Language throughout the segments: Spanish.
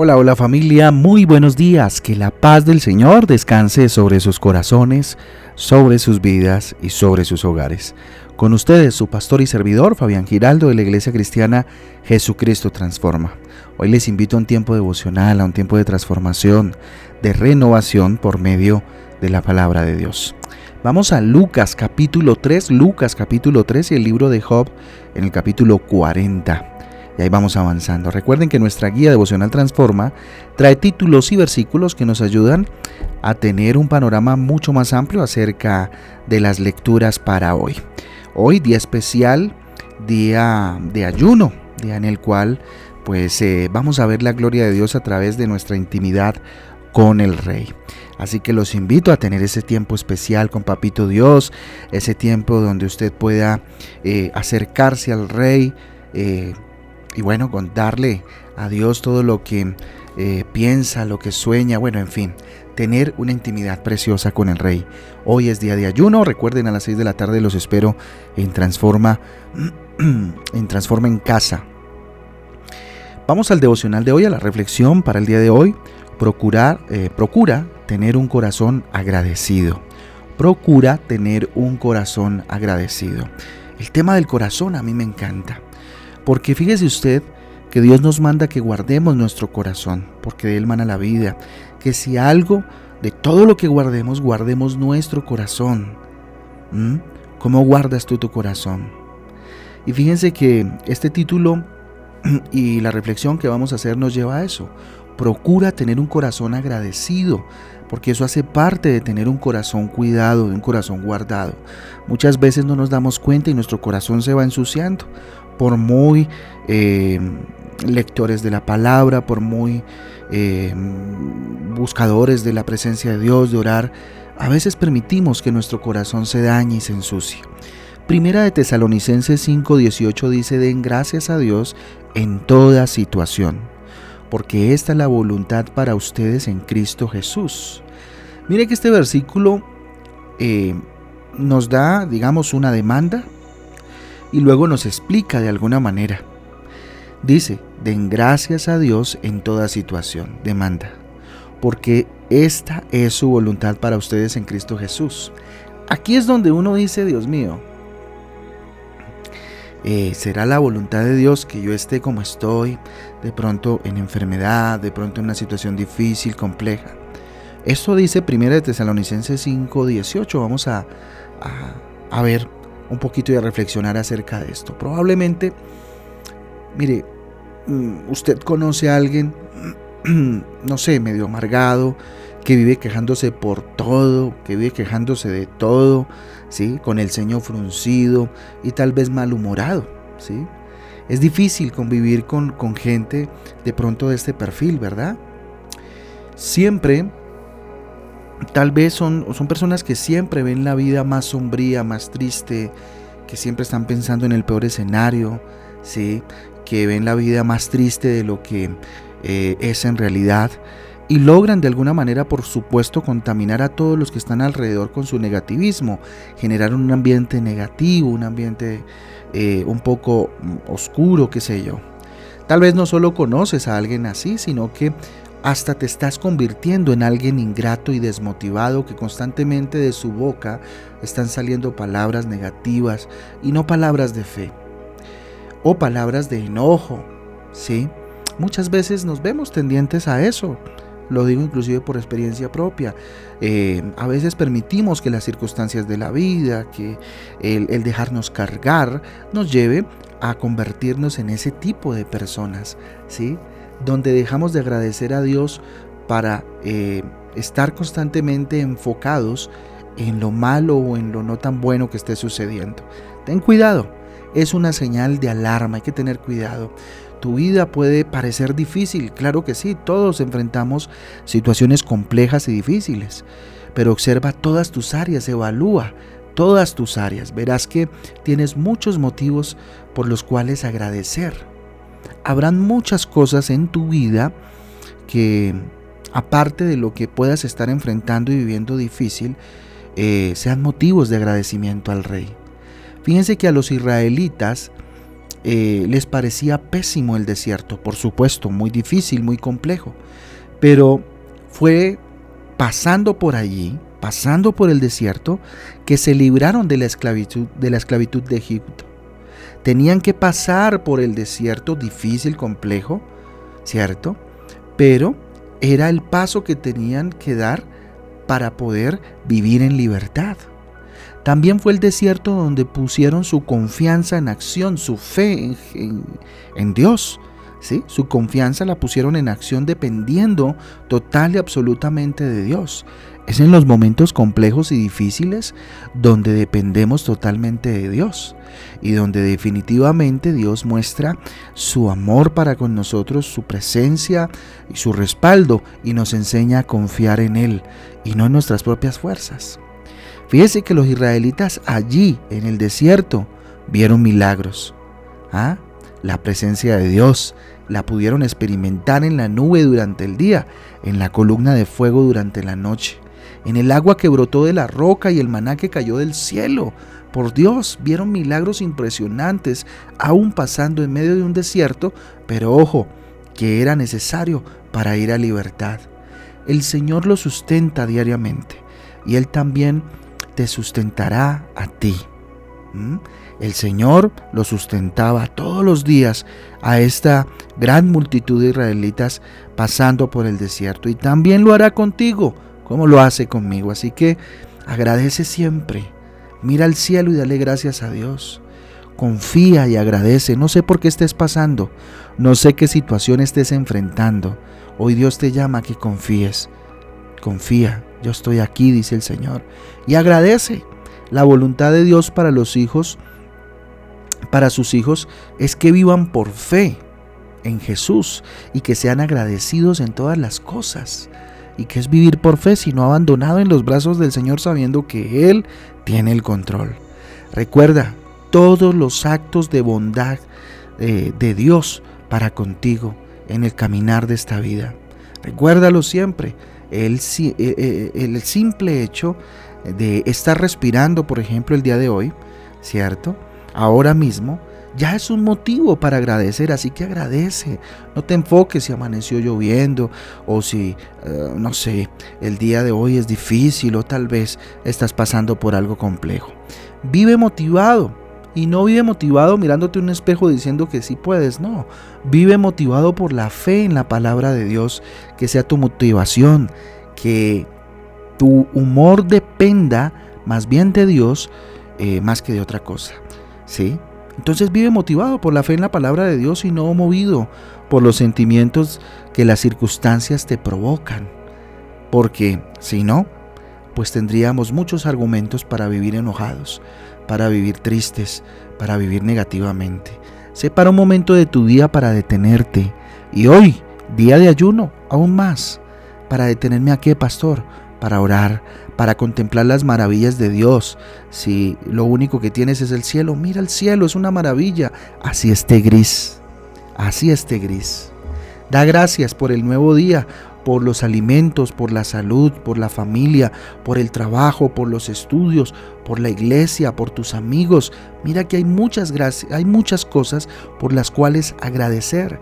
Hola, hola familia, muy buenos días. Que la paz del Señor descanse sobre sus corazones, sobre sus vidas y sobre sus hogares. Con ustedes, su pastor y servidor, Fabián Giraldo de la Iglesia Cristiana Jesucristo Transforma. Hoy les invito a un tiempo devocional, a un tiempo de transformación, de renovación por medio de la palabra de Dios. Vamos a Lucas capítulo 3, Lucas capítulo 3 y el libro de Job en el capítulo 40. Y ahí vamos avanzando. Recuerden que nuestra guía devocional Transforma trae títulos y versículos que nos ayudan a tener un panorama mucho más amplio acerca de las lecturas para hoy. Hoy día especial, día de ayuno, día en el cual pues eh, vamos a ver la gloria de Dios a través de nuestra intimidad con el Rey. Así que los invito a tener ese tiempo especial con Papito Dios, ese tiempo donde usted pueda eh, acercarse al Rey, eh, y bueno, contarle a Dios todo lo que eh, piensa, lo que sueña, bueno, en fin, tener una intimidad preciosa con el Rey. Hoy es día de ayuno, recuerden a las 6 de la tarde los espero en Transforma, en Transforma en Casa. Vamos al devocional de hoy, a la reflexión para el día de hoy. Procurar, eh, procura tener un corazón agradecido. Procura tener un corazón agradecido. El tema del corazón a mí me encanta. Porque fíjese usted que Dios nos manda que guardemos nuestro corazón, porque él mana la vida. Que si algo, de todo lo que guardemos, guardemos nuestro corazón. ¿Mm? ¿Cómo guardas tú tu corazón? Y fíjense que este título y la reflexión que vamos a hacer nos lleva a eso. Procura tener un corazón agradecido, porque eso hace parte de tener un corazón cuidado, de un corazón guardado. Muchas veces no nos damos cuenta y nuestro corazón se va ensuciando por muy eh, lectores de la palabra, por muy eh, buscadores de la presencia de Dios, de orar, a veces permitimos que nuestro corazón se dañe y se ensucie. Primera de Tesalonicenses 5:18 dice, den gracias a Dios en toda situación, porque esta es la voluntad para ustedes en Cristo Jesús. Mire que este versículo eh, nos da, digamos, una demanda, y luego nos explica de alguna manera. Dice, den gracias a Dios en toda situación, demanda, porque esta es su voluntad para ustedes en Cristo Jesús. Aquí es donde uno dice, Dios mío, eh, será la voluntad de Dios que yo esté como estoy, de pronto en enfermedad, de pronto en una situación difícil, compleja. Esto dice 1 Tesalonicenses 5, 18. Vamos a, a, a ver un poquito y a reflexionar acerca de esto. Probablemente, mire, mm, usted conoce a alguien, no sé, medio amargado, que vive quejándose por todo, que vive quejándose de todo, ¿sí? Con el ceño fruncido y tal vez malhumorado, ¿sí? Es difícil convivir con, con gente de pronto de este perfil, ¿verdad? Siempre Tal vez son, son personas que siempre ven la vida más sombría, más triste, que siempre están pensando en el peor escenario, ¿sí? que ven la vida más triste de lo que eh, es en realidad y logran de alguna manera, por supuesto, contaminar a todos los que están alrededor con su negativismo, generar un ambiente negativo, un ambiente eh, un poco oscuro, qué sé yo. Tal vez no solo conoces a alguien así, sino que hasta te estás convirtiendo en alguien ingrato y desmotivado que constantemente de su boca están saliendo palabras negativas y no palabras de fe o palabras de enojo, ¿sí? Muchas veces nos vemos tendientes a eso, lo digo inclusive por experiencia propia. Eh, a veces permitimos que las circunstancias de la vida, que el, el dejarnos cargar, nos lleve a convertirnos en ese tipo de personas, ¿sí? Donde dejamos de agradecer a Dios para eh, estar constantemente enfocados en lo malo o en lo no tan bueno que esté sucediendo. Ten cuidado, es una señal de alarma, hay que tener cuidado. Tu vida puede parecer difícil, claro que sí, todos enfrentamos situaciones complejas y difíciles, pero observa todas tus áreas, evalúa todas tus áreas, verás que tienes muchos motivos por los cuales agradecer habrán muchas cosas en tu vida que, aparte de lo que puedas estar enfrentando y viviendo difícil, eh, sean motivos de agradecimiento al rey. Fíjense que a los israelitas eh, les parecía pésimo el desierto, por supuesto, muy difícil, muy complejo, pero fue pasando por allí, pasando por el desierto, que se libraron de la esclavitud de, la esclavitud de Egipto. Tenían que pasar por el desierto difícil, complejo, ¿cierto? Pero era el paso que tenían que dar para poder vivir en libertad. También fue el desierto donde pusieron su confianza en acción, su fe en, Dios. Su confianza la pusieron en acción dependiendo total y absolutamente de Dios. Es en los momentos complejos y difíciles donde dependemos totalmente de Dios y donde definitivamente Dios muestra su amor para con nosotros, su presencia y su respaldo y nos enseña a confiar en Él y no en nuestras propias fuerzas. Fíjese que los israelitas allí en el desierto vieron milagros. ¿Ah? La presencia de Dios la pudieron experimentar en la nube durante el día, en la columna de fuego durante la noche, en el agua que brotó de la roca y el maná que cayó del cielo. Por Dios, vieron milagros impresionantes, aún pasando en medio de un desierto, pero ojo, que era necesario para ir a libertad. El Señor lo sustenta diariamente y Él también te sustentará a ti. ¿Mm? El Señor lo sustentaba todos los días a esta gran multitud de israelitas pasando por el desierto y también lo hará contigo como lo hace conmigo. Así que agradece siempre, mira al cielo y dale gracias a Dios. Confía y agradece. No sé por qué estés pasando, no sé qué situación estés enfrentando. Hoy Dios te llama a que confíes. Confía, yo estoy aquí, dice el Señor. Y agradece. La voluntad de Dios para los hijos, para sus hijos, es que vivan por fe en Jesús y que sean agradecidos en todas las cosas. ¿Y que es vivir por fe, sino abandonado en los brazos del Señor sabiendo que Él tiene el control? Recuerda todos los actos de bondad eh, de Dios para contigo en el caminar de esta vida. Recuérdalo siempre el, eh, eh, el simple hecho de estar respirando, por ejemplo, el día de hoy, ¿cierto? Ahora mismo, ya es un motivo para agradecer, así que agradece. No te enfoques si amaneció lloviendo o si, eh, no sé, el día de hoy es difícil o tal vez estás pasando por algo complejo. Vive motivado y no vive motivado mirándote un espejo diciendo que sí puedes, no. Vive motivado por la fe en la palabra de Dios, que sea tu motivación, que tu humor dependa más bien de Dios eh, más que de otra cosa. ¿Sí? Entonces vive motivado por la fe en la palabra de Dios y no movido por los sentimientos que las circunstancias te provocan. Porque si no, pues tendríamos muchos argumentos para vivir enojados para vivir tristes, para vivir negativamente. Separa un momento de tu día para detenerte. Y hoy, día de ayuno, aún más. Para detenerme a qué, pastor? Para orar, para contemplar las maravillas de Dios. Si lo único que tienes es el cielo, mira el cielo, es una maravilla. Así esté gris. Así esté gris. Da gracias por el nuevo día, por los alimentos, por la salud, por la familia, por el trabajo, por los estudios, por la iglesia, por tus amigos. Mira que hay muchas gracias, hay muchas cosas por las cuales agradecer.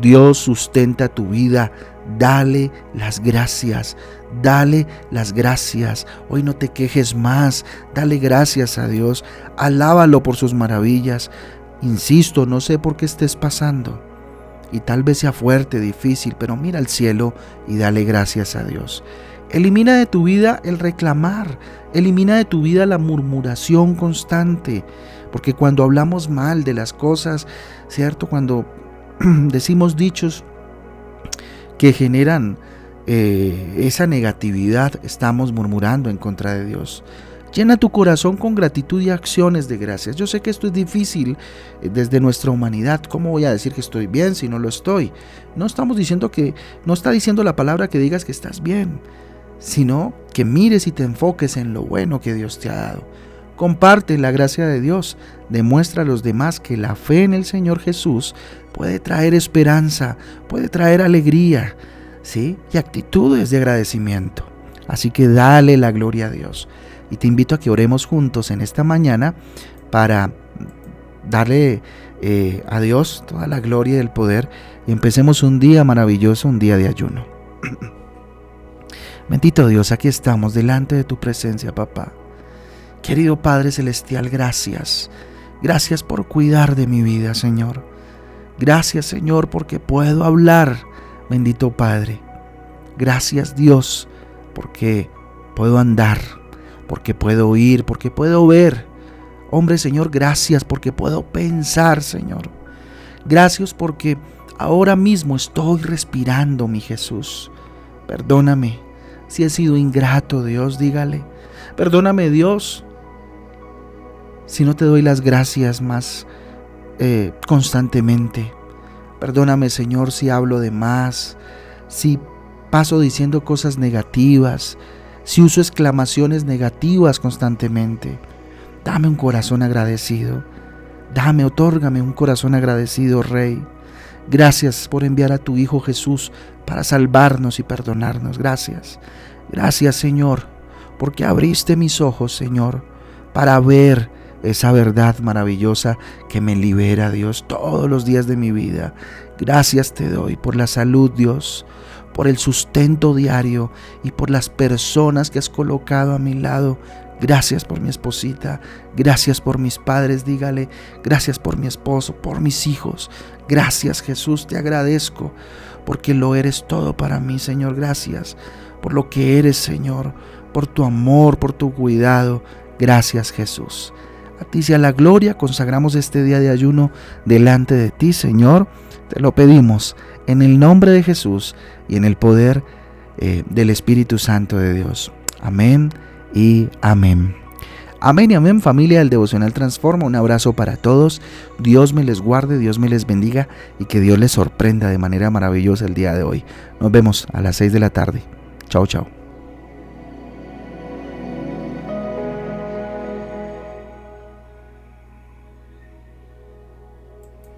Dios sustenta tu vida. Dale las gracias. Dale las gracias. Hoy no te quejes más. Dale gracias a Dios. Alábalo por sus maravillas. Insisto, no sé por qué estés pasando y tal vez sea fuerte, difícil, pero mira al cielo y dale gracias a Dios. Elimina de tu vida el reclamar, elimina de tu vida la murmuración constante, porque cuando hablamos mal de las cosas, ¿cierto? Cuando decimos dichos que generan eh, esa negatividad, estamos murmurando en contra de Dios. Llena tu corazón con gratitud y acciones de gracias. Yo sé que esto es difícil eh, desde nuestra humanidad. ¿Cómo voy a decir que estoy bien si no lo estoy? No estamos diciendo que, no está diciendo la palabra que digas que estás bien, sino que mires y te enfoques en lo bueno que Dios te ha dado. Comparte la gracia de Dios. Demuestra a los demás que la fe en el Señor Jesús puede traer esperanza, puede traer alegría, ¿sí? Y actitudes de agradecimiento. Así que dale la gloria a Dios. Y te invito a que oremos juntos en esta mañana para darle eh, a Dios toda la gloria y el poder y empecemos un día maravilloso, un día de ayuno. Bendito Dios, aquí estamos delante de tu presencia, papá. Querido Padre Celestial, gracias. Gracias por cuidar de mi vida, Señor. Gracias, Señor, porque puedo hablar, bendito Padre. Gracias, Dios, porque puedo andar, porque puedo oír, porque puedo ver. Hombre, Señor, gracias porque puedo pensar, Señor. Gracias porque ahora mismo estoy respirando, mi Jesús. Perdóname si he sido ingrato, Dios, dígale. Perdóname, Dios, si no te doy las gracias más eh, constantemente. Perdóname, Señor, si hablo de más, si paso diciendo cosas negativas, si uso exclamaciones negativas constantemente. Dame un corazón agradecido. Dame, otórgame un corazón agradecido, Rey. Gracias por enviar a tu Hijo Jesús para salvarnos y perdonarnos. Gracias. Gracias, Señor, porque abriste mis ojos, Señor, para ver esa verdad maravillosa que me libera, Dios, todos los días de mi vida. Gracias te doy por la salud, Dios, por el sustento diario y por las personas que has colocado a mi lado Gracias por mi esposita, gracias por mis padres, dígale, gracias por mi esposo, por mis hijos. Gracias Jesús, te agradezco porque lo eres todo para mí, Señor. Gracias por lo que eres, Señor, por tu amor, por tu cuidado. Gracias Jesús. A ti sea la gloria, consagramos este día de ayuno delante de ti, Señor. Te lo pedimos en el nombre de Jesús y en el poder eh, del Espíritu Santo de Dios. Amén y amén. Amén y amén familia del Devocional Transforma. Un abrazo para todos. Dios me les guarde, Dios me les bendiga y que Dios les sorprenda de manera maravillosa el día de hoy. Nos vemos a las 6 de la tarde. Chao, chao.